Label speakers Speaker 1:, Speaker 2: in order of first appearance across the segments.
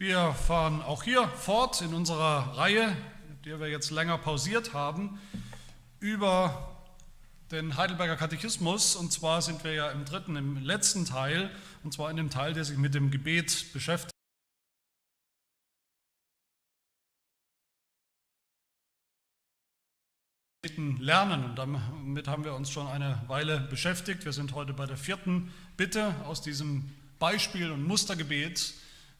Speaker 1: Wir fahren auch hier fort in unserer Reihe, die wir jetzt länger pausiert haben, über den Heidelberger Katechismus. Und zwar sind wir ja im dritten, im letzten Teil, und zwar in dem Teil, der sich mit dem Gebet beschäftigt. lernen. Und damit haben wir uns schon eine Weile beschäftigt. Wir sind heute bei der vierten Bitte aus diesem Beispiel und Mustergebet,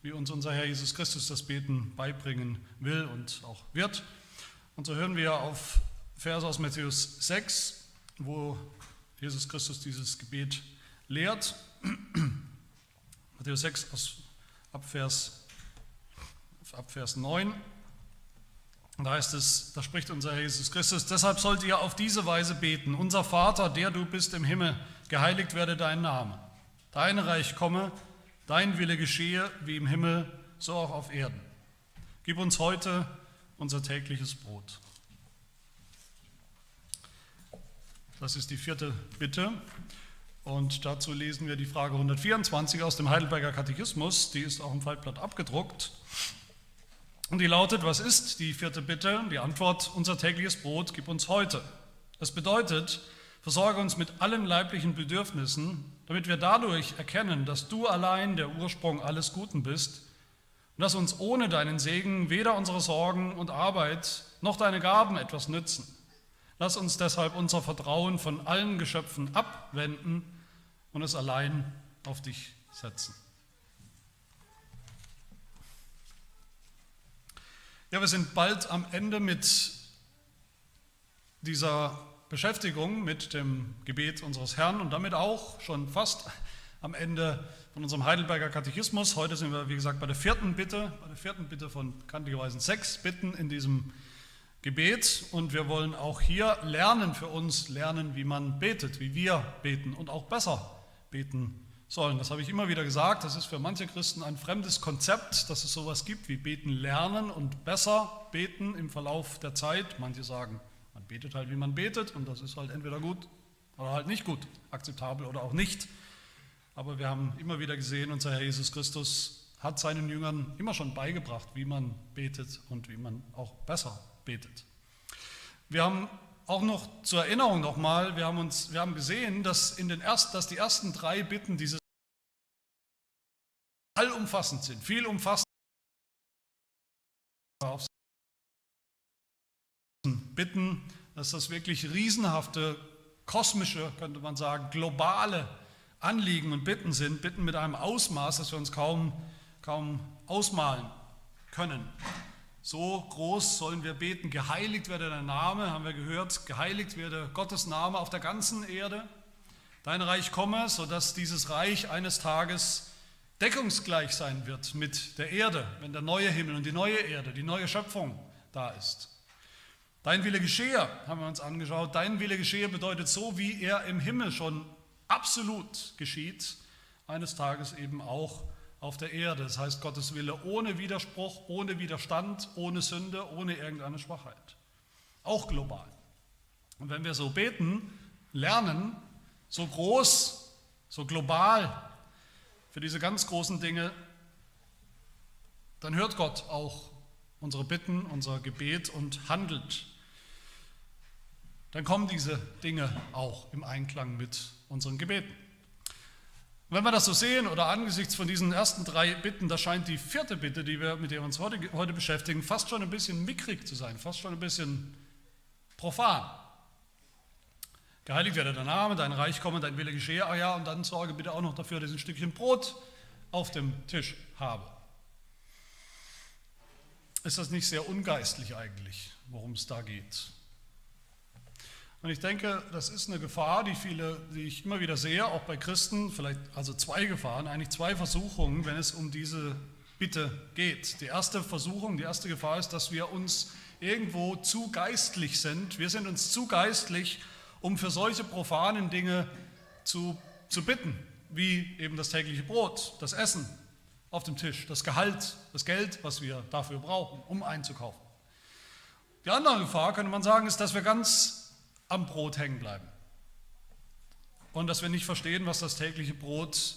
Speaker 1: wie uns unser Herr Jesus Christus das Beten beibringen will und auch wird. Und so hören wir auf Verse aus Matthäus 6, wo Jesus Christus dieses Gebet lehrt. Matthäus 6 aus, ab, Vers, ab Vers 9. Da heißt es, da spricht unser Herr Jesus Christus, deshalb sollt ihr auf diese Weise beten, unser Vater, der du bist im Himmel, geheiligt werde dein Name. Dein Reich komme, dein Wille geschehe, wie im Himmel, so auch auf Erden. Gib uns heute unser tägliches Brot. Das ist die vierte Bitte. Und dazu lesen wir die Frage 124 aus dem Heidelberger Katechismus. Die ist auch im Faltblatt abgedruckt. Und die lautet, was ist die vierte Bitte? Die Antwort, unser tägliches Brot gib uns heute. Das bedeutet, versorge uns mit allen leiblichen Bedürfnissen, damit wir dadurch erkennen, dass du allein der Ursprung alles Guten bist und dass uns ohne deinen Segen weder unsere Sorgen und Arbeit noch deine Gaben etwas nützen. Lass uns deshalb unser Vertrauen von allen Geschöpfen abwenden und es allein auf dich setzen. Ja, wir sind bald am Ende mit dieser Beschäftigung mit dem Gebet unseres Herrn und damit auch schon fast am Ende von unserem Heidelberger Katechismus. Heute sind wir, wie gesagt, bei der vierten Bitte, bei der vierten Bitte von kantigerweise sechs Bitten in diesem Gebet und wir wollen auch hier lernen für uns, lernen, wie man betet, wie wir beten und auch besser beten sollen. Das habe ich immer wieder gesagt. Das ist für manche Christen ein fremdes Konzept, dass es sowas gibt wie beten lernen und besser beten im Verlauf der Zeit. Manche sagen, betet halt, wie man betet und das ist halt entweder gut oder halt nicht gut, akzeptabel oder auch nicht. Aber wir haben immer wieder gesehen, unser Herr Jesus Christus hat seinen Jüngern immer schon beigebracht, wie man betet und wie man auch besser betet. Wir haben auch noch zur Erinnerung nochmal, wir haben, uns, wir haben gesehen, dass, in den ersten, dass die ersten drei Bitten dieses allumfassend sind, viel umfassend. Bitten, dass das wirklich riesenhafte, kosmische, könnte man sagen, globale Anliegen und Bitten sind, Bitten mit einem Ausmaß, das wir uns kaum, kaum ausmalen können. So groß sollen wir beten, geheiligt werde dein Name, haben wir gehört, geheiligt werde Gottes Name auf der ganzen Erde. Dein Reich komme, sodass dieses Reich eines Tages deckungsgleich sein wird mit der Erde, wenn der neue Himmel und die neue Erde, die neue Schöpfung da ist. Dein Wille geschehe, haben wir uns angeschaut. Dein Wille geschehe bedeutet so, wie er im Himmel schon absolut geschieht, eines Tages eben auch auf der Erde. Das heißt Gottes Wille ohne Widerspruch, ohne Widerstand, ohne Sünde, ohne irgendeine Schwachheit. Auch global. Und wenn wir so beten, lernen, so groß, so global für diese ganz großen Dinge, dann hört Gott auch unsere Bitten, unser Gebet und handelt. Dann kommen diese Dinge auch im Einklang mit unseren Gebeten. Wenn wir das so sehen oder angesichts von diesen ersten drei Bitten, da scheint die vierte Bitte, die wir, mit der wir uns heute, heute beschäftigen, fast schon ein bisschen mickrig zu sein, fast schon ein bisschen profan. Geheiligt werde dein Name, dein Reich komme, dein Wille geschehe. Ah ja, und dann sorge bitte auch noch dafür, dass ich ein Stückchen Brot auf dem Tisch habe. Ist das nicht sehr ungeistlich eigentlich, worum es da geht? Und ich denke, das ist eine Gefahr, die viele, die ich immer wieder sehe, auch bei Christen, vielleicht also zwei Gefahren, eigentlich zwei Versuchungen, wenn es um diese Bitte geht. Die erste Versuchung, die erste Gefahr ist, dass wir uns irgendwo zu geistlich sind. Wir sind uns zu geistlich, um für solche profanen Dinge zu, zu bitten, wie eben das tägliche Brot, das Essen auf dem Tisch, das Gehalt, das Geld, was wir dafür brauchen, um einzukaufen. Die andere Gefahr, könnte man sagen, ist, dass wir ganz am Brot hängen bleiben und dass wir nicht verstehen, was das tägliche Brot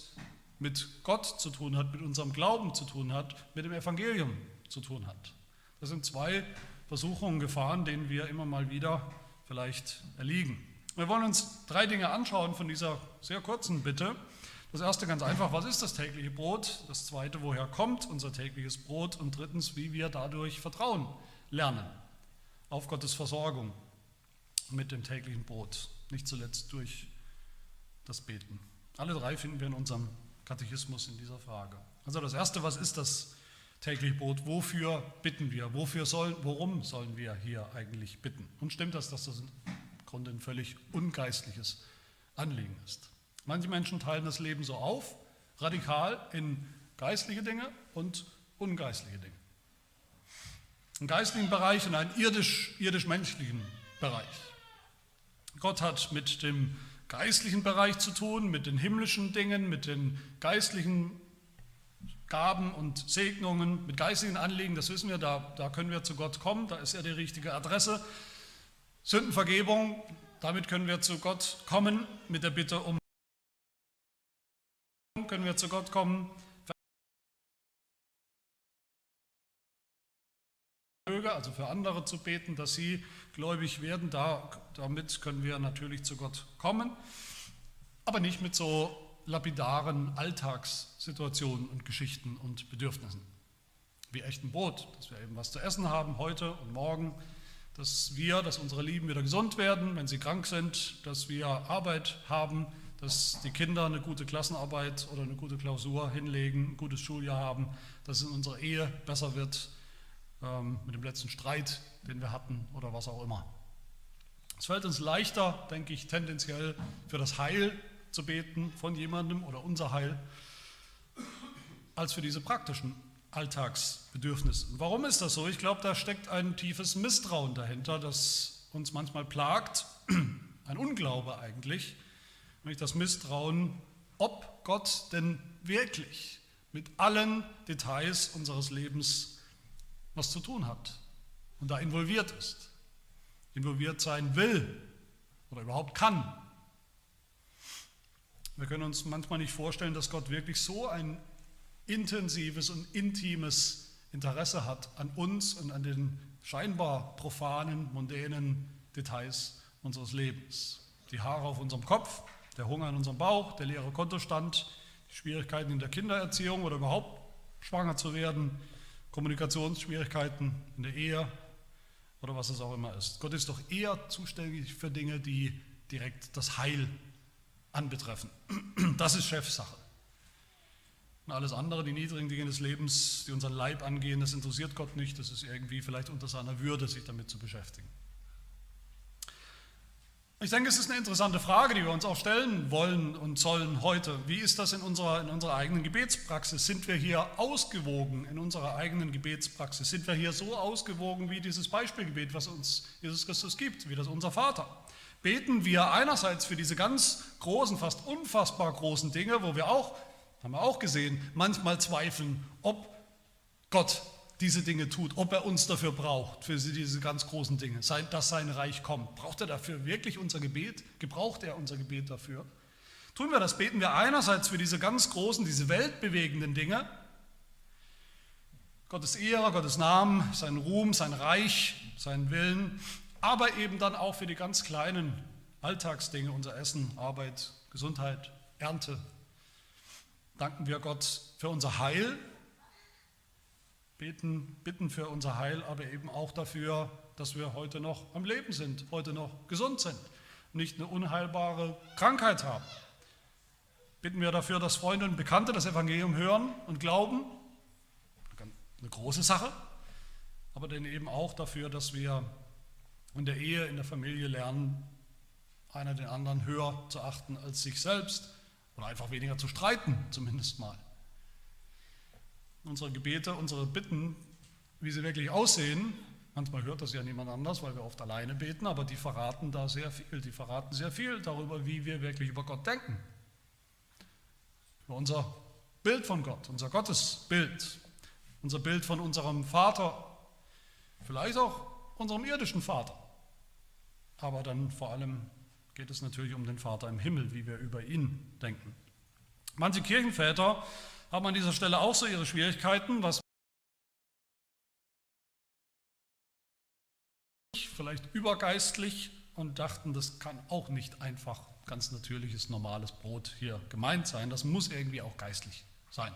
Speaker 1: mit Gott zu tun hat, mit unserem Glauben zu tun hat, mit dem Evangelium zu tun hat. Das sind zwei Versuchungen, Gefahren, denen wir immer mal wieder vielleicht erliegen. Wir wollen uns drei Dinge anschauen von dieser sehr kurzen Bitte. Das erste ganz einfach, was ist das tägliche Brot? Das zweite, woher kommt unser tägliches Brot? Und drittens, wie wir dadurch Vertrauen lernen auf Gottes Versorgung mit dem täglichen Brot. Nicht zuletzt durch das Beten. Alle drei finden wir in unserem Katechismus in dieser Frage. Also das erste, was ist das tägliche Brot? Wofür bitten wir? Wofür sollen, worum sollen wir hier eigentlich bitten? Und stimmt das, dass das im Grunde ein völlig ungeistliches Anliegen ist? Manche Menschen teilen das Leben so auf, radikal in geistliche Dinge und ungeistliche Dinge. Einen geistlichen Bereich und einen irdisch-menschlichen irdisch Bereich. Gott hat mit dem geistlichen Bereich zu tun, mit den himmlischen Dingen, mit den geistlichen Gaben und Segnungen, mit geistigen Anliegen, das wissen wir, da, da können wir zu Gott kommen, da ist er die richtige Adresse. Sündenvergebung, damit können wir zu Gott kommen mit der Bitte um können wir zu Gott kommen. Also für andere zu beten, dass sie gläubig werden, da, damit können wir natürlich zu Gott kommen, aber nicht mit so lapidaren Alltagssituationen und Geschichten und Bedürfnissen. Wie echten Brot, dass wir eben was zu essen haben heute und morgen, dass wir, dass unsere Lieben wieder gesund werden, wenn sie krank sind, dass wir Arbeit haben, dass die Kinder eine gute Klassenarbeit oder eine gute Klausur hinlegen, ein gutes Schuljahr haben, dass es in unserer Ehe besser wird ähm, mit dem letzten Streit, den wir hatten oder was auch immer. Es fällt uns leichter, denke ich, tendenziell für das Heil zu beten von jemandem oder unser Heil, als für diese praktischen Alltagsbedürfnisse. Warum ist das so? Ich glaube, da steckt ein tiefes Misstrauen dahinter, das uns manchmal plagt, ein Unglaube eigentlich, nämlich das Misstrauen, ob Gott denn wirklich mit allen Details unseres Lebens was zu tun hat und da involviert ist, involviert sein will oder überhaupt kann. Wir können uns manchmal nicht vorstellen, dass Gott wirklich so ein intensives und intimes Interesse hat an uns und an den scheinbar profanen, mondänen Details unseres Lebens. Die Haare auf unserem Kopf, der Hunger in unserem Bauch, der leere Kontostand, die Schwierigkeiten in der Kindererziehung oder überhaupt schwanger zu werden, Kommunikationsschwierigkeiten in der Ehe oder was es auch immer ist. Gott ist doch eher zuständig für Dinge, die direkt das Heil anbetreffen. Das ist Chefsache. Und alles andere, die niedrigen Dinge des Lebens, die unseren Leib angehen, das interessiert Gott nicht. Das ist irgendwie vielleicht unter seiner Würde, sich damit zu beschäftigen. Ich denke, es ist eine interessante Frage, die wir uns auch stellen wollen und sollen heute. Wie ist das in unserer, in unserer eigenen Gebetspraxis? Sind wir hier ausgewogen in unserer eigenen Gebetspraxis? Sind wir hier so ausgewogen wie dieses Beispielgebet, was uns Jesus Christus gibt, wie das unser Vater? Beten wir einerseits für diese ganz großen, fast unfassbar großen Dinge, wo wir auch, haben wir auch gesehen, manchmal zweifeln, ob Gott diese Dinge tut, ob er uns dafür braucht, für diese ganz großen Dinge, dass sein Reich kommt. Braucht er dafür wirklich unser Gebet? Gebraucht er unser Gebet dafür? Tun wir das, beten wir einerseits für diese ganz großen, diese weltbewegenden Dinge, Gottes Ehre, Gottes Namen, sein Ruhm, sein Reich, seinen Willen, aber eben dann auch für die ganz kleinen Alltagsdinge, unser Essen, Arbeit, Gesundheit, Ernte. Danken wir Gott für unser Heil, beten, bitten für unser Heil, aber eben auch dafür, dass wir heute noch am Leben sind, heute noch gesund sind, nicht eine unheilbare Krankheit haben. Bitten wir dafür, dass Freunde und Bekannte das Evangelium hören und glauben, eine große Sache, aber dann eben auch dafür, dass wir in der Ehe, in der Familie lernen, einer den anderen höher zu achten als sich selbst oder einfach weniger zu streiten, zumindest mal unsere Gebete, unsere Bitten, wie sie wirklich aussehen, manchmal hört das ja niemand anders, weil wir oft alleine beten, aber die verraten da sehr viel. Die verraten sehr viel darüber, wie wir wirklich über Gott denken. Über unser Bild von Gott, unser Gottesbild, unser Bild von unserem Vater, vielleicht auch unserem irdischen Vater. Aber dann vor allem geht es natürlich um den Vater im Himmel, wie wir über ihn denken. Manche Kirchenväter haben an dieser Stelle auch so ihre Schwierigkeiten, was vielleicht übergeistlich und dachten, das kann auch nicht einfach ganz natürliches, normales Brot hier gemeint sein. Das muss irgendwie auch geistlich sein.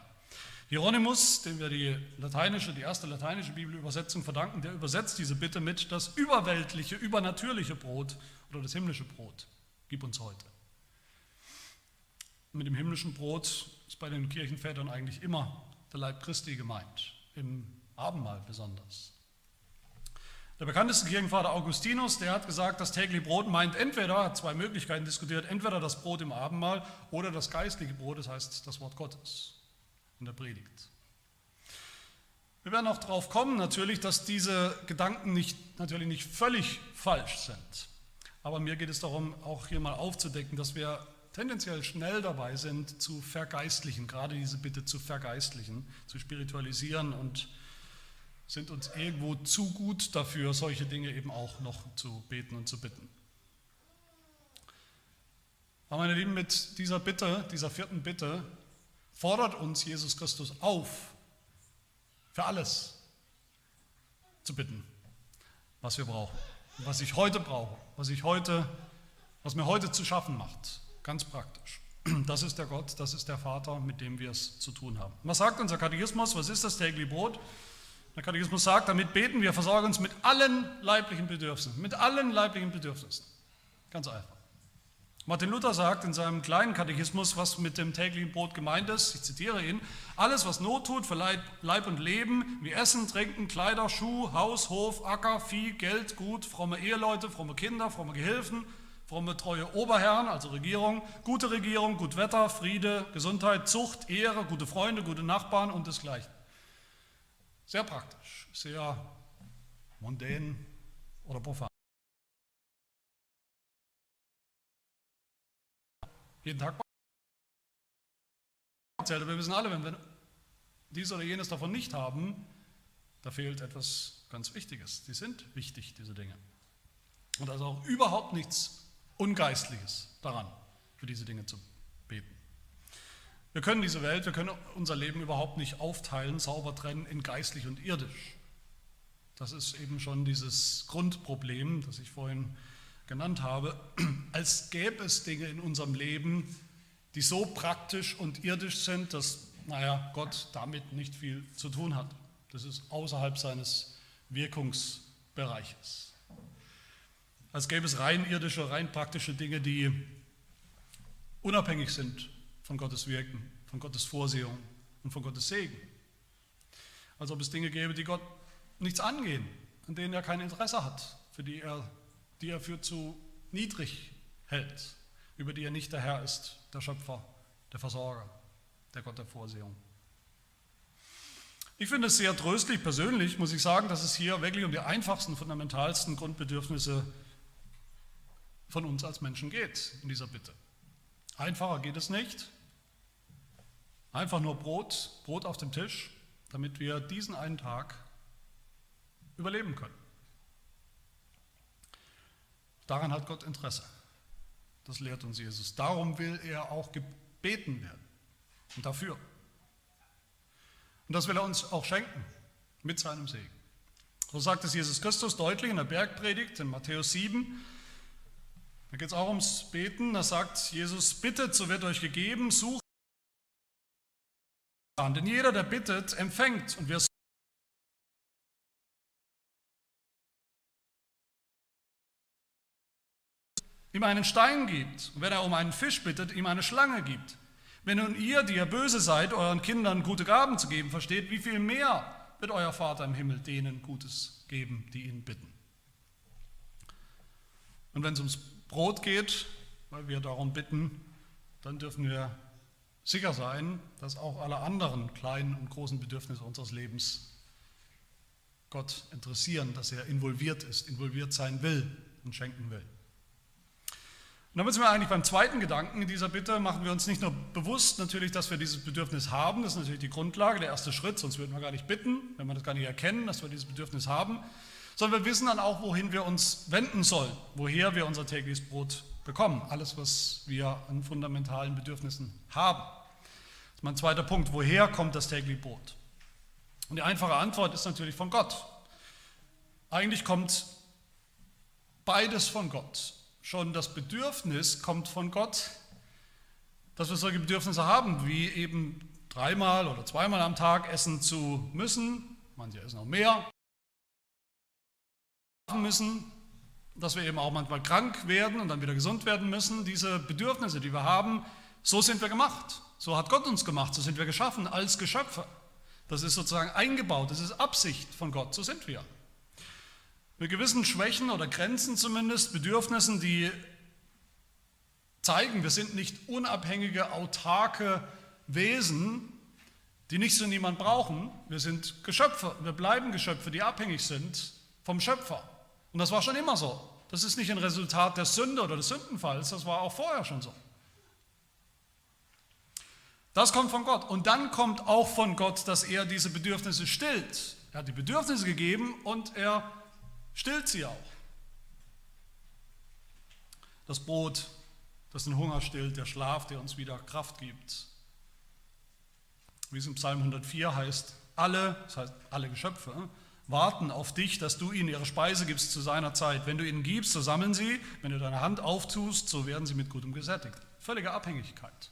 Speaker 1: Hieronymus, dem wir die lateinische, die erste lateinische Bibelübersetzung verdanken, der übersetzt diese Bitte mit das überweltliche, übernatürliche Brot oder das himmlische Brot. Gib uns heute. Mit dem himmlischen Brot ist bei den Kirchenvätern eigentlich immer der Leib Christi gemeint, im Abendmahl besonders. Der bekannteste Kirchenvater Augustinus, der hat gesagt, das tägliche Brot meint entweder, hat zwei Möglichkeiten diskutiert, entweder das Brot im Abendmahl oder das geistliche Brot, das heißt das Wort Gottes in der Predigt. Wir werden auch darauf kommen, natürlich, dass diese Gedanken nicht, natürlich nicht völlig falsch sind. Aber mir geht es darum, auch hier mal aufzudecken, dass wir tendenziell schnell dabei sind, zu vergeistlichen, gerade diese Bitte zu vergeistlichen, zu spiritualisieren und sind uns irgendwo zu gut dafür, solche Dinge eben auch noch zu beten und zu bitten. Aber meine Lieben, mit dieser Bitte, dieser vierten Bitte, fordert uns Jesus Christus auf, für alles zu bitten, was wir brauchen, was ich heute brauche, was ich heute, was mir heute zu schaffen macht, ganz praktisch. Das ist der Gott, das ist der Vater, mit dem wir es zu tun haben. Was sagt unser Katechismus? Was ist das tägliche Brot? Der Katechismus sagt, damit beten wir, versorgen uns mit allen leiblichen Bedürfnissen, mit allen leiblichen Bedürfnissen. Ganz einfach. Martin Luther sagt in seinem kleinen Katechismus, was mit dem täglichen Brot gemeint ist, ich zitiere ihn, alles, was Not tut für Leib und Leben, wie Essen, Trinken, Kleider, Schuh, Haus, Hof, Acker, Vieh, Geld, Gut, fromme Eheleute, fromme Kinder, fromme Gehilfen, fromme treue Oberherren, also Regierung, gute Regierung, gut Wetter, Friede, Gesundheit, Zucht, Ehre, gute Freunde, gute Nachbarn und desgleichen. Sehr praktisch, sehr mondän oder profan. Jeden Tag zählt, wir wissen alle, wenn wir dies oder jenes davon nicht haben, da fehlt etwas ganz Wichtiges. Die sind wichtig, diese Dinge. Und da ist auch überhaupt nichts Ungeistliches daran, für diese Dinge zu beten. Wir können diese Welt, wir können unser Leben überhaupt nicht aufteilen, sauber trennen in geistlich und irdisch. Das ist eben schon dieses Grundproblem, das ich vorhin genannt habe. Als gäbe es Dinge in unserem Leben, die so praktisch und irdisch sind, dass, naja, Gott damit nicht viel zu tun hat. Das ist außerhalb seines Wirkungsbereiches. Als gäbe es rein irdische, rein praktische Dinge, die unabhängig sind von Gottes Wirken, von Gottes Vorsehung und von Gottes Segen. Als ob es Dinge gäbe, die Gott nichts angehen, an denen er kein Interesse hat, für die er, die er für zu niedrig hält, über die er nicht der Herr ist, der Schöpfer, der Versorger, der Gott der Vorsehung. Ich finde es sehr tröstlich persönlich, muss ich sagen, dass es hier wirklich um die einfachsten, fundamentalsten Grundbedürfnisse von uns als Menschen geht in dieser Bitte. Einfacher geht es nicht. Einfach nur Brot, Brot auf dem Tisch, damit wir diesen einen Tag überleben können. Daran hat Gott Interesse. Das lehrt uns Jesus. Darum will er auch gebeten werden. Und dafür. Und das will er uns auch schenken mit seinem Segen. So sagt es Jesus Christus deutlich in der Bergpredigt in Matthäus 7. Da geht es auch ums Beten. Da sagt Jesus, bittet, so wird euch gegeben, sucht. Denn jeder, der bittet, empfängt. Und wer ihm einen Stein gibt, und wenn er um einen Fisch bittet, ihm eine Schlange gibt. Wenn nun ihr, die ihr böse seid, euren Kindern gute Gaben zu geben versteht, wie viel mehr wird euer Vater im Himmel denen Gutes geben, die ihn bitten. Und wenn es ums Brot geht, weil wir darum bitten, dann dürfen wir sicher sein, dass auch alle anderen kleinen und großen Bedürfnisse unseres Lebens Gott interessieren, dass er involviert ist, involviert sein will und schenken will. Und damit sind wir eigentlich beim zweiten Gedanken dieser Bitte, machen wir uns nicht nur bewusst natürlich, dass wir dieses Bedürfnis haben, das ist natürlich die Grundlage, der erste Schritt, sonst würden wir gar nicht bitten, wenn wir das gar nicht erkennen, dass wir dieses Bedürfnis haben, sondern wir wissen dann auch, wohin wir uns wenden sollen, woher wir unser tägliches Brot bekommen, alles, was wir an fundamentalen Bedürfnissen haben. ist mein zweiter Punkt. Woher kommt das tägliche Brot? Und die einfache Antwort ist natürlich von Gott. Eigentlich kommt beides von Gott. Schon das Bedürfnis kommt von Gott, dass wir solche Bedürfnisse haben, wie eben dreimal oder zweimal am Tag essen zu müssen, manche essen auch mehr, müssen, dass wir eben auch manchmal krank werden und dann wieder gesund werden müssen. Diese Bedürfnisse, die wir haben, so sind wir gemacht. So hat Gott uns gemacht, so sind wir geschaffen als Geschöpfe. Das ist sozusagen eingebaut, das ist Absicht von Gott, so sind wir. Mit gewissen Schwächen oder Grenzen zumindest, Bedürfnissen, die zeigen, wir sind nicht unabhängige, autarke Wesen, die nichts und niemand brauchen. Wir sind Geschöpfe, wir bleiben Geschöpfe, die abhängig sind vom Schöpfer. Und das war schon immer so. Das ist nicht ein Resultat der Sünde oder des Sündenfalls, das war auch vorher schon so. Das kommt von Gott. Und dann kommt auch von Gott, dass er diese Bedürfnisse stillt. Er hat die Bedürfnisse gegeben und er stillt sie auch. Das Brot, das den Hunger stillt, der Schlaf, der uns wieder Kraft gibt. Wie es im Psalm 104 heißt, alle, das heißt alle Geschöpfe, warten auf dich, dass du ihnen ihre Speise gibst zu seiner Zeit. Wenn du ihnen gibst, so sammeln sie. Wenn du deine Hand auftust, so werden sie mit Gutem gesättigt. Völlige Abhängigkeit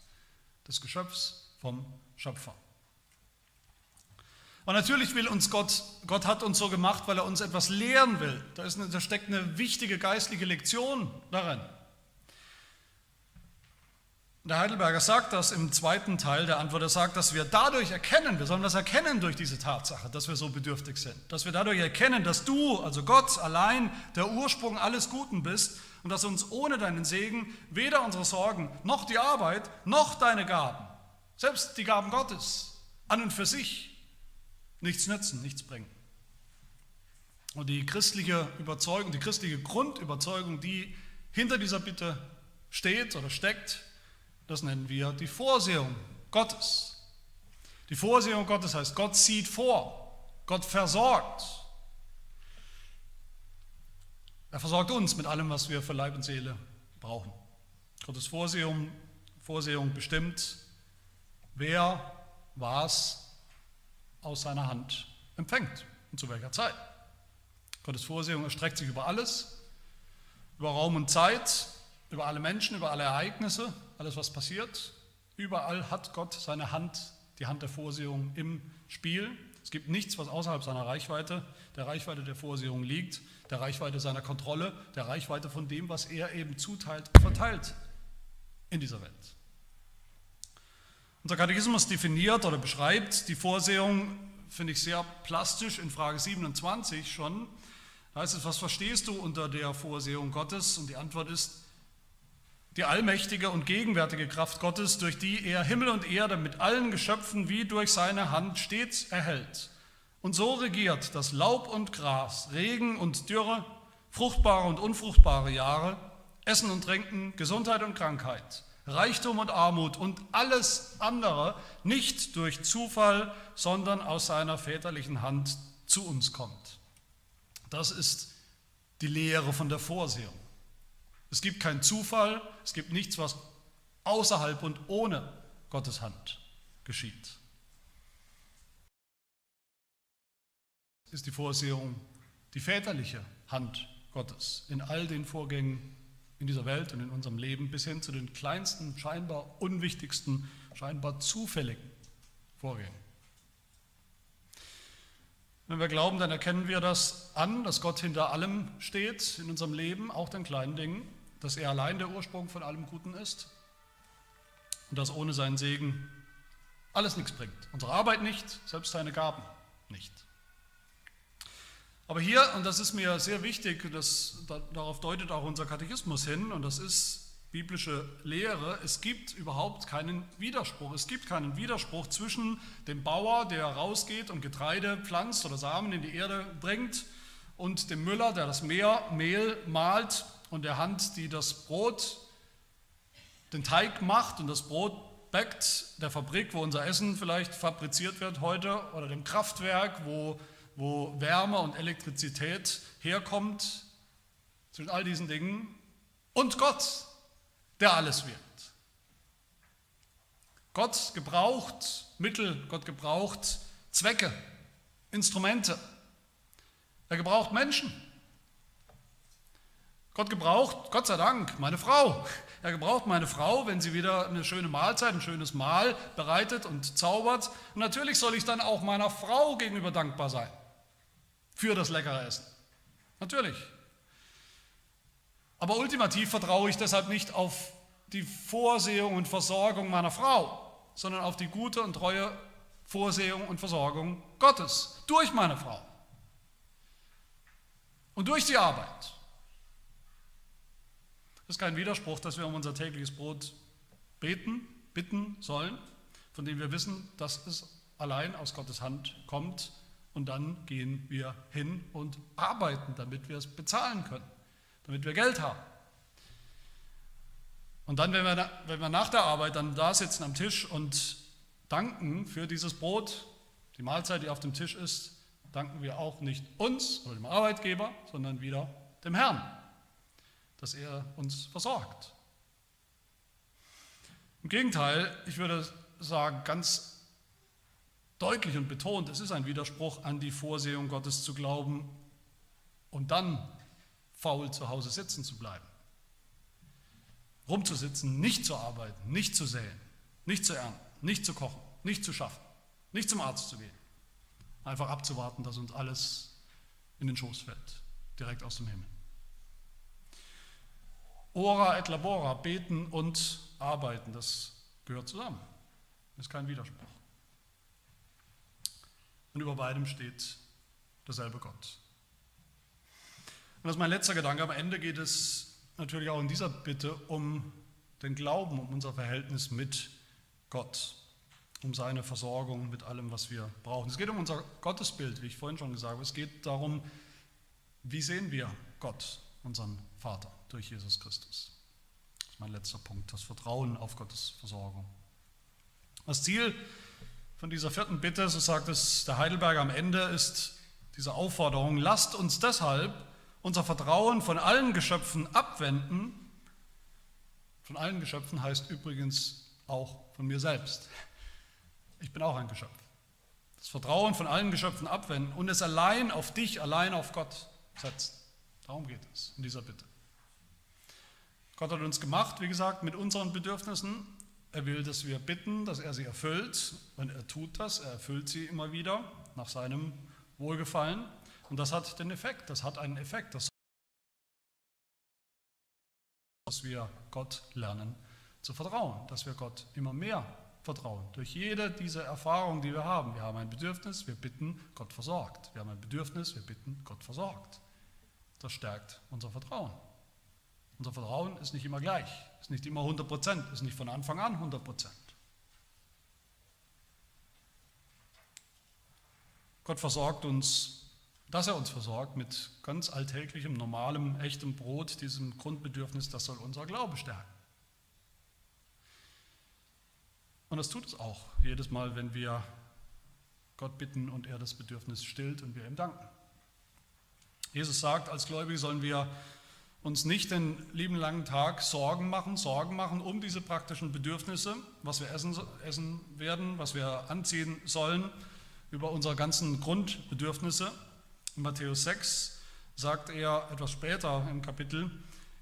Speaker 1: des Geschöpfs vom Schöpfer. Und natürlich will uns Gott, Gott hat uns so gemacht, weil er uns etwas lehren will. Da, ist eine, da steckt eine wichtige geistliche Lektion darin. Der Heidelberger sagt das im zweiten Teil der Antwort. Er sagt, dass wir dadurch erkennen, wir sollen das erkennen durch diese Tatsache, dass wir so bedürftig sind. Dass wir dadurch erkennen, dass du, also Gott allein, der Ursprung alles Guten bist und dass uns ohne deinen Segen weder unsere Sorgen noch die Arbeit noch deine Gaben, selbst die Gaben Gottes, an und für sich nichts nützen, nichts bringen. Und die christliche Überzeugung, die christliche Grundüberzeugung, die hinter dieser Bitte steht oder steckt, das nennen wir die Vorsehung Gottes. Die Vorsehung Gottes heißt, Gott sieht vor, Gott versorgt. Er versorgt uns mit allem, was wir für Leib und Seele brauchen. Gottes Vorsehung, Vorsehung bestimmt, wer was aus seiner Hand empfängt und zu welcher Zeit. Gottes Vorsehung erstreckt sich über alles, über Raum und Zeit, über alle Menschen, über alle Ereignisse, alles was passiert. Überall hat Gott seine Hand, die Hand der Vorsehung im Spiel. Es gibt nichts, was außerhalb seiner Reichweite, der Reichweite der Vorsehung liegt, der Reichweite seiner Kontrolle, der Reichweite von dem, was er eben zuteilt, verteilt in dieser Welt. Unser Katechismus definiert oder beschreibt die Vorsehung, finde ich sehr plastisch in Frage 27 schon. Da heißt es, was verstehst du unter der Vorsehung Gottes? Und die Antwort ist, die allmächtige und gegenwärtige Kraft Gottes, durch die er Himmel und Erde mit allen Geschöpfen wie durch seine Hand stets erhält. Und so regiert, dass Laub und Gras, Regen und Dürre, fruchtbare und unfruchtbare Jahre, Essen und Trinken, Gesundheit und Krankheit, Reichtum und Armut und alles andere nicht durch Zufall, sondern aus seiner väterlichen Hand zu uns kommt. Das ist die Lehre von der Vorsehung. Es gibt keinen Zufall, es gibt nichts, was außerhalb und ohne Gottes Hand geschieht. Es ist die Vorsehung, die väterliche Hand Gottes in all den Vorgängen in dieser Welt und in unserem Leben bis hin zu den kleinsten, scheinbar unwichtigsten, scheinbar zufälligen Vorgängen. Wenn wir glauben, dann erkennen wir das an, dass Gott hinter allem steht in unserem Leben, auch den kleinen Dingen dass er allein der Ursprung von allem Guten ist und dass ohne seinen Segen alles nichts bringt. Unsere Arbeit nicht, selbst seine Gaben nicht. Aber hier, und das ist mir sehr wichtig, das, darauf deutet auch unser Katechismus hin, und das ist biblische Lehre, es gibt überhaupt keinen Widerspruch. Es gibt keinen Widerspruch zwischen dem Bauer, der rausgeht und Getreide pflanzt oder Samen in die Erde bringt, und dem Müller, der das Meer, Mehl malt und der Hand, die das Brot, den Teig macht und das Brot backt, der Fabrik, wo unser Essen vielleicht fabriziert wird heute, oder dem Kraftwerk, wo, wo Wärme und Elektrizität herkommt, zwischen all diesen Dingen, und Gott, der alles wirkt. Gott gebraucht Mittel, Gott gebraucht Zwecke, Instrumente. Er gebraucht Menschen. Gott gebraucht, Gott sei Dank, meine Frau. Er gebraucht meine Frau, wenn sie wieder eine schöne Mahlzeit, ein schönes Mahl bereitet und zaubert. Und natürlich soll ich dann auch meiner Frau gegenüber dankbar sein für das leckere Essen. Natürlich. Aber ultimativ vertraue ich deshalb nicht auf die Vorsehung und Versorgung meiner Frau, sondern auf die gute und treue Vorsehung und Versorgung Gottes durch meine Frau. Und durch die Arbeit. Das ist kein Widerspruch, dass wir um unser tägliches Brot beten, bitten sollen, von dem wir wissen, dass es allein aus Gottes Hand kommt. Und dann gehen wir hin und arbeiten, damit wir es bezahlen können, damit wir Geld haben. Und dann, wenn wir, wenn wir nach der Arbeit dann da sitzen am Tisch und danken für dieses Brot, die Mahlzeit, die auf dem Tisch ist, danken wir auch nicht uns oder dem Arbeitgeber, sondern wieder dem Herrn, dass er uns versorgt. Im Gegenteil, ich würde sagen, ganz deutlich und betont, es ist ein Widerspruch an die Vorsehung Gottes zu glauben und dann faul zu Hause sitzen zu bleiben. Rumzusitzen, nicht zu arbeiten, nicht zu säen, nicht zu ernten, nicht zu kochen, nicht zu schaffen, nicht zum Arzt zu gehen. Einfach abzuwarten, dass uns alles in den Schoß fällt, direkt aus dem Himmel. Ora et labora, beten und arbeiten, das gehört zusammen. Das ist kein Widerspruch. Und über beidem steht derselbe Gott. Und das ist mein letzter Gedanke. Am Ende geht es natürlich auch in dieser Bitte um den Glauben, um unser Verhältnis mit Gott, um seine Versorgung mit allem, was wir brauchen. Es geht um unser Gottesbild, wie ich vorhin schon gesagt habe. Es geht darum, wie sehen wir Gott, unseren Vater, durch Jesus Christus. Das ist mein letzter Punkt, das Vertrauen auf Gottes Versorgung. Das Ziel von dieser vierten Bitte, so sagt es der Heidelberger am Ende, ist diese Aufforderung, lasst uns deshalb unser Vertrauen von allen Geschöpfen abwenden. Von allen Geschöpfen heißt übrigens auch von mir selbst. Ich bin auch ein Geschöpf. Das Vertrauen von allen Geschöpfen abwenden und es allein auf dich, allein auf Gott setzen. Darum geht es in dieser Bitte. Gott hat uns gemacht, wie gesagt, mit unseren Bedürfnissen er will, dass wir bitten, dass er sie erfüllt. Und er tut das, er erfüllt sie immer wieder nach seinem Wohlgefallen. Und das hat den Effekt, das hat einen Effekt, dass wir Gott lernen zu vertrauen, dass wir Gott immer mehr vertrauen. Durch jede dieser Erfahrungen, die wir haben. Wir haben ein Bedürfnis, wir bitten, Gott versorgt. Wir haben ein Bedürfnis, wir bitten, Gott versorgt. Das stärkt unser Vertrauen. Unser Vertrauen ist nicht immer gleich, ist nicht immer 100 Prozent, ist nicht von Anfang an 100 Prozent. Gott versorgt uns, dass er uns versorgt mit ganz alltäglichem, normalem, echtem Brot, diesem Grundbedürfnis, das soll unser Glaube stärken. Und das tut es auch jedes Mal, wenn wir Gott bitten und er das Bedürfnis stillt und wir ihm danken. Jesus sagt, als Gläubige sollen wir uns nicht den lieben langen Tag Sorgen machen, Sorgen machen um diese praktischen Bedürfnisse, was wir essen, essen werden, was wir anziehen sollen, über unsere ganzen Grundbedürfnisse. In Matthäus 6 sagt er etwas später im Kapitel,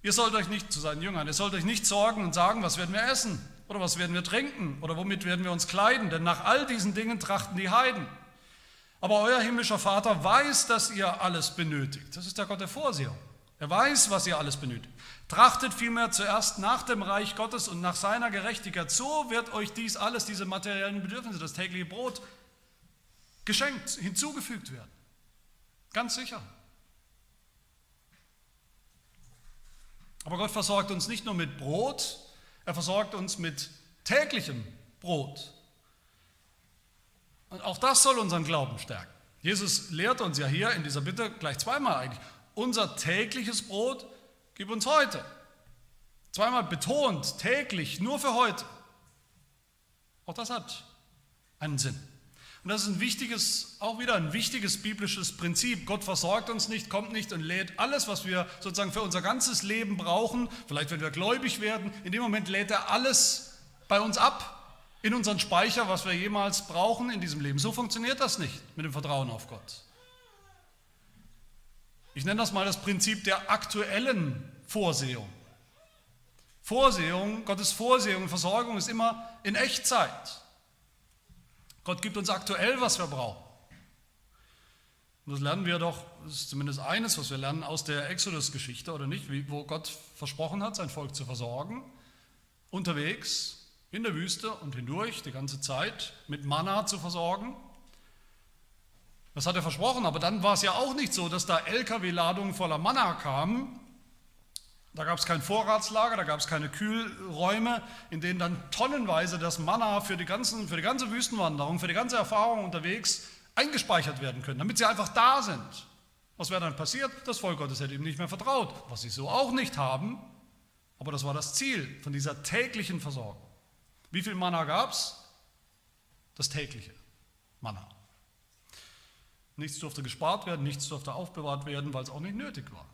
Speaker 1: ihr sollt euch nicht zu seinen Jüngern, ihr sollt euch nicht sorgen und sagen, was werden wir essen oder was werden wir trinken oder womit werden wir uns kleiden, denn nach all diesen Dingen trachten die Heiden. Aber euer himmlischer Vater weiß, dass ihr alles benötigt. Das ist der Gott der Vorsehung. Er weiß, was ihr alles benötigt. Trachtet vielmehr zuerst nach dem Reich Gottes und nach seiner Gerechtigkeit. So wird euch dies alles, diese materiellen Bedürfnisse, das tägliche Brot, geschenkt, hinzugefügt werden. Ganz sicher. Aber Gott versorgt uns nicht nur mit Brot, er versorgt uns mit täglichem Brot. Und auch das soll unseren Glauben stärken. Jesus lehrt uns ja hier in dieser Bitte gleich zweimal eigentlich unser tägliches Brot gib uns heute. Zweimal betont, täglich, nur für heute. Auch das hat einen Sinn. Und das ist ein wichtiges, auch wieder ein wichtiges biblisches Prinzip. Gott versorgt uns nicht, kommt nicht und lädt alles, was wir sozusagen für unser ganzes Leben brauchen, vielleicht wenn wir gläubig werden, in dem Moment lädt er alles bei uns ab. in unseren Speicher, was wir jemals brauchen in diesem Leben. So funktioniert das nicht mit dem Vertrauen auf Gott. Ich nenne das mal das Prinzip der aktuellen Vorsehung. Vorsehung, Gottes Vorsehung, Versorgung ist immer in Echtzeit. Gott gibt uns aktuell, was wir brauchen. Und das lernen wir doch, das ist zumindest eines, was wir lernen aus der Exodus-Geschichte, oder nicht? wo Gott versprochen hat, sein Volk zu versorgen. Unterwegs in der Wüste und hindurch die ganze Zeit mit Manna zu versorgen. Das hat er versprochen, aber dann war es ja auch nicht so, dass da LKW-Ladungen voller Manna kamen. Da gab es kein Vorratslager, da gab es keine Kühlräume, in denen dann tonnenweise das Manna für die, ganzen, für die ganze Wüstenwanderung, für die ganze Erfahrung unterwegs eingespeichert werden können, damit sie einfach da sind. Was wäre dann passiert? Das Volk Gottes hätte ihm nicht mehr vertraut, was sie so auch nicht haben. Aber das war das Ziel von dieser täglichen Versorgung. Wie viel Manna gab es? Das tägliche Manna. Nichts durfte gespart werden, nichts durfte aufbewahrt werden, weil es auch nicht nötig war.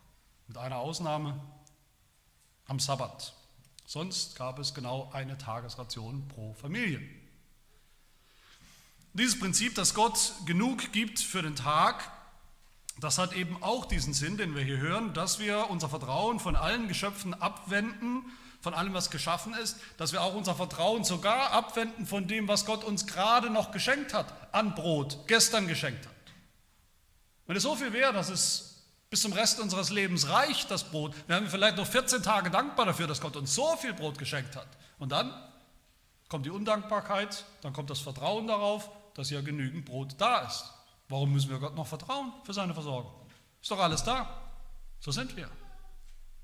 Speaker 1: Mit einer Ausnahme am Sabbat. Sonst gab es genau eine Tagesration pro Familie. Dieses Prinzip, dass Gott genug gibt für den Tag, das hat eben auch diesen Sinn, den wir hier hören, dass wir unser Vertrauen von allen Geschöpfen abwenden, von allem, was geschaffen ist, dass wir auch unser Vertrauen sogar abwenden von dem, was Gott uns gerade noch geschenkt hat, an Brot, gestern geschenkt hat. Wenn es so viel wäre, dass es bis zum Rest unseres Lebens reicht, das Brot, wir vielleicht noch 14 Tage dankbar dafür, dass Gott uns so viel Brot geschenkt hat. Und dann kommt die Undankbarkeit, dann kommt das Vertrauen darauf, dass ja genügend Brot da ist. Warum müssen wir Gott noch vertrauen für seine Versorgung? Ist doch alles da. So sind wir.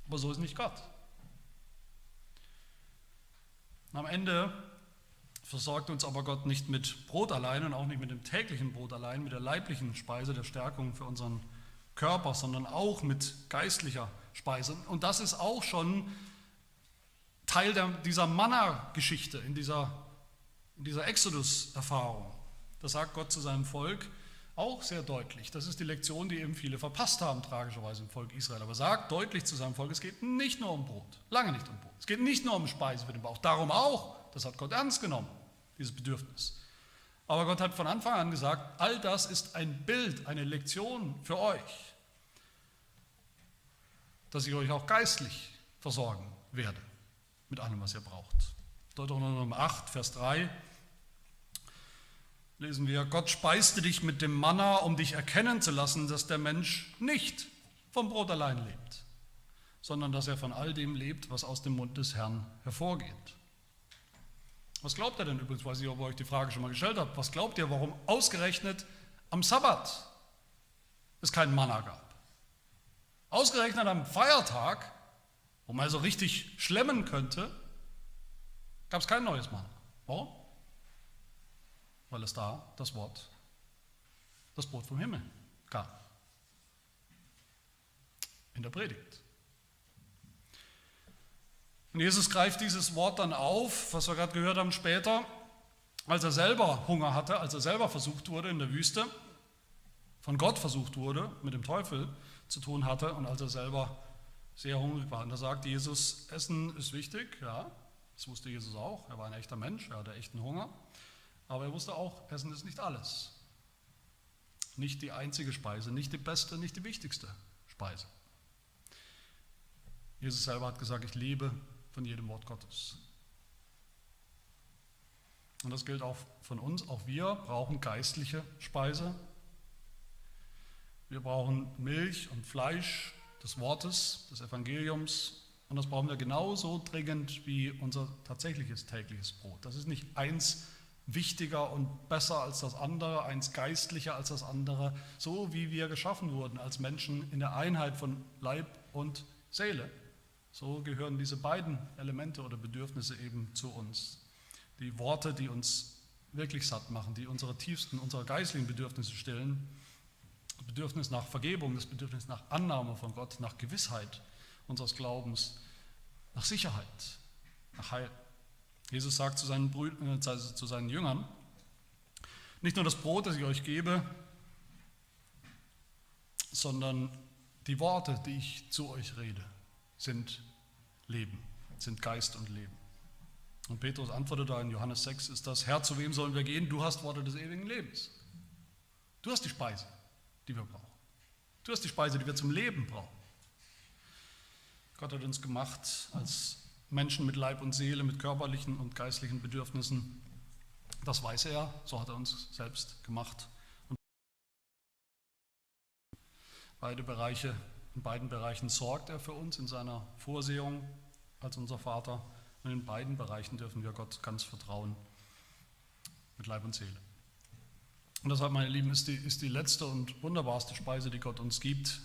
Speaker 1: Aber so ist nicht Gott. Und am Ende versorgt uns aber Gott nicht mit Brot allein und auch nicht mit dem täglichen Brot allein, mit der leiblichen Speise, der Stärkung für unseren Körper, sondern auch mit geistlicher Speise. Und das ist auch schon Teil der, dieser Manna-Geschichte, in dieser, in dieser Exodus-Erfahrung. Das sagt Gott zu seinem Volk auch sehr deutlich. Das ist die Lektion, die eben viele verpasst haben, tragischerweise im Volk Israel. Aber sagt deutlich zu seinem Volk, es geht nicht nur um Brot, lange nicht um Brot. Es geht nicht nur um Speise für den Bauch, darum auch. Das hat Gott ernst genommen, dieses Bedürfnis. Aber Gott hat von Anfang an gesagt, all das ist ein Bild, eine Lektion für euch, dass ich euch auch geistlich versorgen werde mit allem, was ihr braucht. Deuteronomium 8, Vers 3 lesen wir, Gott speiste dich mit dem Manna, um dich erkennen zu lassen, dass der Mensch nicht vom Brot allein lebt, sondern dass er von all dem lebt, was aus dem Mund des Herrn hervorgeht. Was glaubt er denn übrigens, weiß ich, ob ihr euch die Frage schon mal gestellt habt, was glaubt ihr, warum ausgerechnet am Sabbat es keinen Manna gab? Ausgerechnet am Feiertag, wo man also richtig schlemmen könnte, gab es kein neues Manna. Warum? weil es da das Wort, das Brot vom Himmel gab. In der Predigt. Und Jesus greift dieses Wort dann auf, was wir gerade gehört haben später, als er selber Hunger hatte, als er selber versucht wurde in der Wüste, von Gott versucht wurde, mit dem Teufel zu tun hatte und als er selber sehr hungrig war. Und da sagt Jesus, Essen ist wichtig, ja, das wusste Jesus auch, er war ein echter Mensch, er hatte echten Hunger. Aber er wusste auch, Essen ist nicht alles. Nicht die einzige Speise, nicht die beste, nicht die wichtigste Speise. Jesus selber hat gesagt, ich lebe von jedem Wort Gottes. Und das gilt auch von uns. Auch wir brauchen geistliche Speise. Wir brauchen Milch und Fleisch des Wortes, des Evangeliums. Und das brauchen wir genauso dringend wie unser tatsächliches tägliches Brot. Das ist nicht eins wichtiger und besser als das andere, eins geistlicher als das andere, so wie wir geschaffen wurden als Menschen in der Einheit von Leib und Seele. So gehören diese beiden Elemente oder Bedürfnisse eben zu uns. Die Worte, die uns wirklich satt machen, die unsere tiefsten, unsere geistlichen Bedürfnisse stillen. Das Bedürfnis nach Vergebung, das Bedürfnis nach Annahme von Gott, nach Gewissheit unseres Glaubens, nach Sicherheit, nach Heil. Jesus sagt zu seinen, äh, also zu seinen Jüngern, nicht nur das Brot, das ich euch gebe, sondern die Worte, die ich zu euch rede, sind Leben, sind Geist und Leben. Und Petrus antwortet da in Johannes 6, ist das, Herr, zu wem sollen wir gehen? Du hast Worte des ewigen Lebens. Du hast die Speise, die wir brauchen. Du hast die Speise, die wir zum Leben brauchen. Gott hat uns gemacht als Menschen mit Leib und Seele, mit körperlichen und geistlichen Bedürfnissen. Das weiß er, so hat er uns selbst gemacht. Und beide Bereiche, in beiden Bereichen sorgt er für uns in seiner Vorsehung als unser Vater. Und in beiden Bereichen dürfen wir Gott ganz vertrauen, mit Leib und Seele. Und deshalb, meine Lieben, ist die, ist die letzte und wunderbarste Speise, die Gott uns gibt,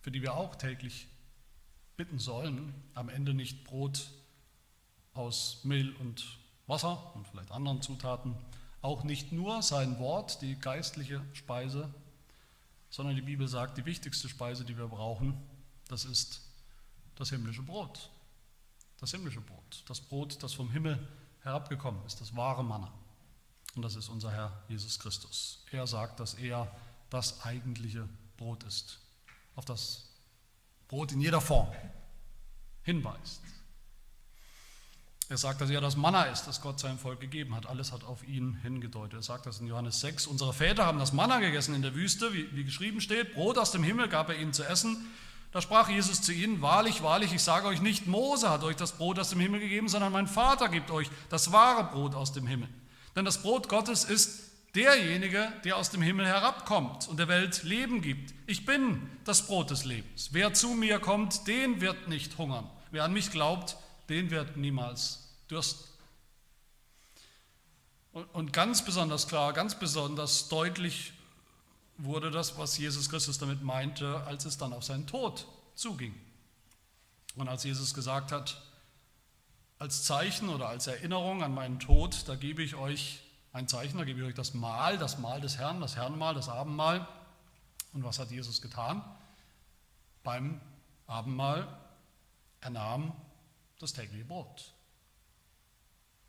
Speaker 1: für die wir auch täglich bitten sollen, am Ende nicht Brot aus Mehl und Wasser und vielleicht anderen Zutaten, auch nicht nur sein Wort, die geistliche Speise, sondern die Bibel sagt, die wichtigste Speise, die wir brauchen, das ist das himmlische Brot. Das himmlische Brot. Das Brot, das vom Himmel herabgekommen ist, das wahre Manna. Und das ist unser Herr Jesus Christus. Er sagt, dass er das eigentliche Brot ist, auf das Brot in jeder Form hinweist. Er sagt, dass er das Manna ist, das Gott seinem Volk gegeben hat. Alles hat auf ihn hingedeutet. Er sagt das in Johannes 6. Unsere Väter haben das Manna gegessen in der Wüste, wie, wie geschrieben steht. Brot aus dem Himmel gab er ihnen zu essen. Da sprach Jesus zu ihnen, wahrlich, wahrlich, ich sage euch nicht, Mose hat euch das Brot aus dem Himmel gegeben, sondern mein Vater gibt euch das wahre Brot aus dem Himmel. Denn das Brot Gottes ist derjenige, der aus dem Himmel herabkommt und der Welt Leben gibt. Ich bin das Brot des Lebens. Wer zu mir kommt, den wird nicht hungern. Wer an mich glaubt, den wird niemals dürsten. Und ganz besonders klar, ganz besonders deutlich wurde das, was Jesus Christus damit meinte, als es dann auf seinen Tod zuging. Und als Jesus gesagt hat, als Zeichen oder als Erinnerung an meinen Tod, da gebe ich euch ein Zeichen, da gebe ich euch das Mahl, das Mahl des Herrn, das Herrenmahl, das Abendmahl. Und was hat Jesus getan? Beim Abendmahl, er nahm das tägliche Brot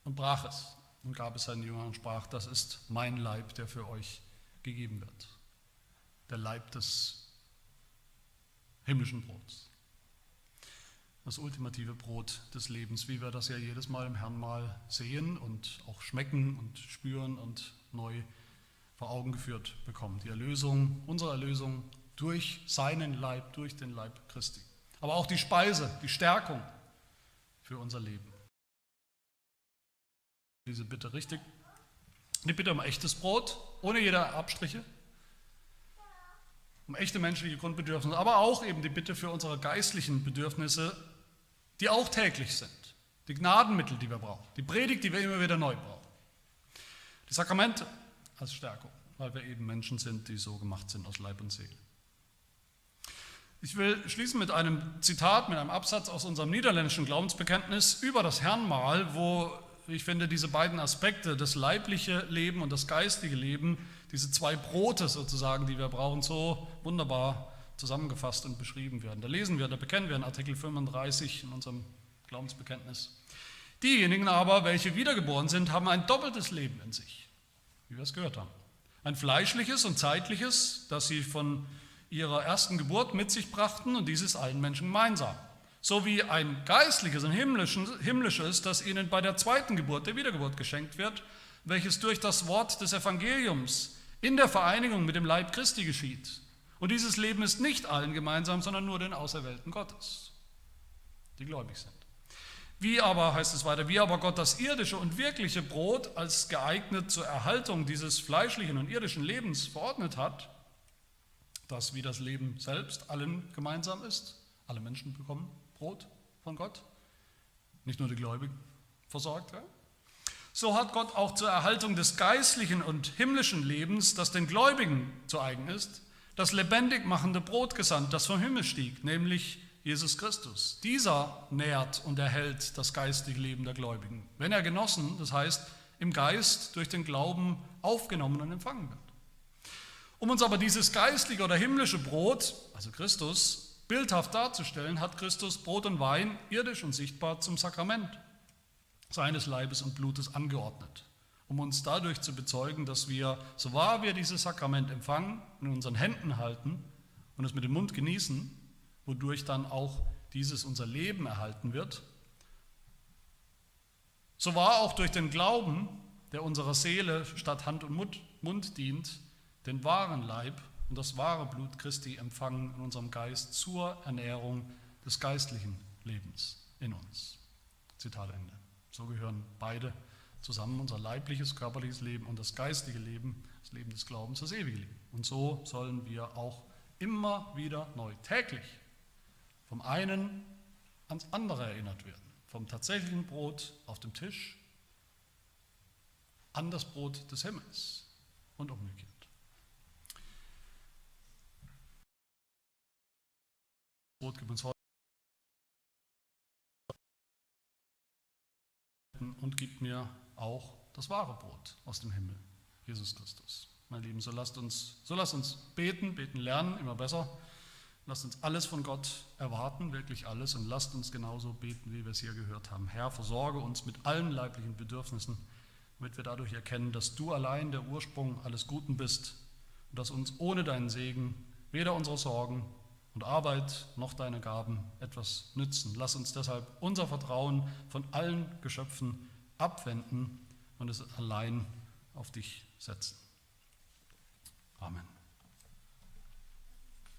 Speaker 1: und brach es und gab es seinen Jüngern und sprach, das ist mein Leib, der für euch gegeben wird. Der Leib des himmlischen Brots das ultimative Brot des Lebens, wie wir das ja jedes Mal im Herrn mal sehen und auch schmecken und spüren und neu vor Augen geführt bekommen. Die Erlösung, unsere Erlösung durch seinen Leib, durch den Leib Christi. Aber auch die Speise, die Stärkung für unser Leben. Diese Bitte richtig. Die Bitte um echtes Brot, ohne jede Abstriche, um echte menschliche Grundbedürfnisse, aber auch eben die Bitte für unsere geistlichen Bedürfnisse die auch täglich sind. Die Gnadenmittel, die wir brauchen. Die Predigt, die wir immer wieder neu brauchen. Die Sakramente als Stärkung, weil wir eben Menschen sind, die so gemacht sind aus Leib und Seele. Ich will schließen mit einem Zitat, mit einem Absatz aus unserem niederländischen Glaubensbekenntnis über das Herrnmal, wo ich finde, diese beiden Aspekte, das leibliche Leben und das geistige Leben, diese zwei Brote sozusagen, die wir brauchen, so wunderbar zusammengefasst und beschrieben werden. Da lesen wir, da bekennen wir in Artikel 35 in unserem Glaubensbekenntnis. Diejenigen aber, welche wiedergeboren sind, haben ein doppeltes Leben in sich, wie wir es gehört haben. Ein fleischliches und zeitliches, das sie von ihrer ersten Geburt mit sich brachten und dieses allen Menschen gemeinsam. So wie ein geistliches und himmlisches, das ihnen bei der zweiten Geburt, der Wiedergeburt geschenkt wird, welches durch das Wort des Evangeliums in der Vereinigung mit dem Leib Christi geschieht und dieses Leben ist nicht allen gemeinsam, sondern nur den Auserwählten Gottes, die gläubig sind. Wie aber, heißt es weiter, wie aber Gott das irdische und wirkliche Brot als geeignet zur Erhaltung dieses fleischlichen und irdischen Lebens verordnet hat, das wie das Leben selbst allen gemeinsam ist, alle Menschen bekommen Brot von Gott, nicht nur die Gläubigen versorgt werden. So hat Gott auch zur Erhaltung des geistlichen und himmlischen Lebens, das den Gläubigen zu eigen ist, das lebendig machende Brot gesandt, das vom Himmel stieg, nämlich Jesus Christus. Dieser nährt und erhält das geistige Leben der Gläubigen. Wenn er genossen, das heißt im Geist durch den Glauben aufgenommen und empfangen wird. Um uns aber dieses geistliche oder himmlische Brot, also Christus, bildhaft darzustellen, hat Christus Brot und Wein irdisch und sichtbar zum Sakrament seines Leibes und Blutes angeordnet um uns dadurch zu bezeugen, dass wir, so wahr wir dieses Sakrament empfangen, in unseren Händen halten und es mit dem Mund genießen, wodurch dann auch dieses unser Leben erhalten wird, So war auch durch den Glauben, der unserer Seele statt Hand und Mund dient, den wahren Leib und das wahre Blut Christi empfangen in unserem Geist zur Ernährung des geistlichen Lebens in uns. Zitat Ende. So gehören beide zusammen, unser leibliches, körperliches Leben und das geistige Leben, das Leben des Glaubens, das ewige Leben. Und so sollen wir auch immer wieder neu, täglich, vom einen ans andere erinnert werden. Vom tatsächlichen Brot auf dem Tisch an das Brot des Himmels und umgekehrt. Brot gibt uns heute und gibt mir auch das wahre Brot aus dem Himmel, Jesus Christus. Meine Lieben, so lasst uns, so lasst uns beten, beten lernen, immer besser. Lasst uns alles von Gott erwarten, wirklich alles, und lasst uns genauso beten, wie wir es hier gehört haben. Herr, versorge uns mit allen leiblichen Bedürfnissen, damit wir dadurch erkennen, dass du allein der Ursprung alles Guten bist und dass uns ohne deinen Segen weder unsere Sorgen und Arbeit noch deine Gaben etwas nützen. Lass uns deshalb unser Vertrauen von allen Geschöpfen abwenden und es allein auf dich setzen. Amen.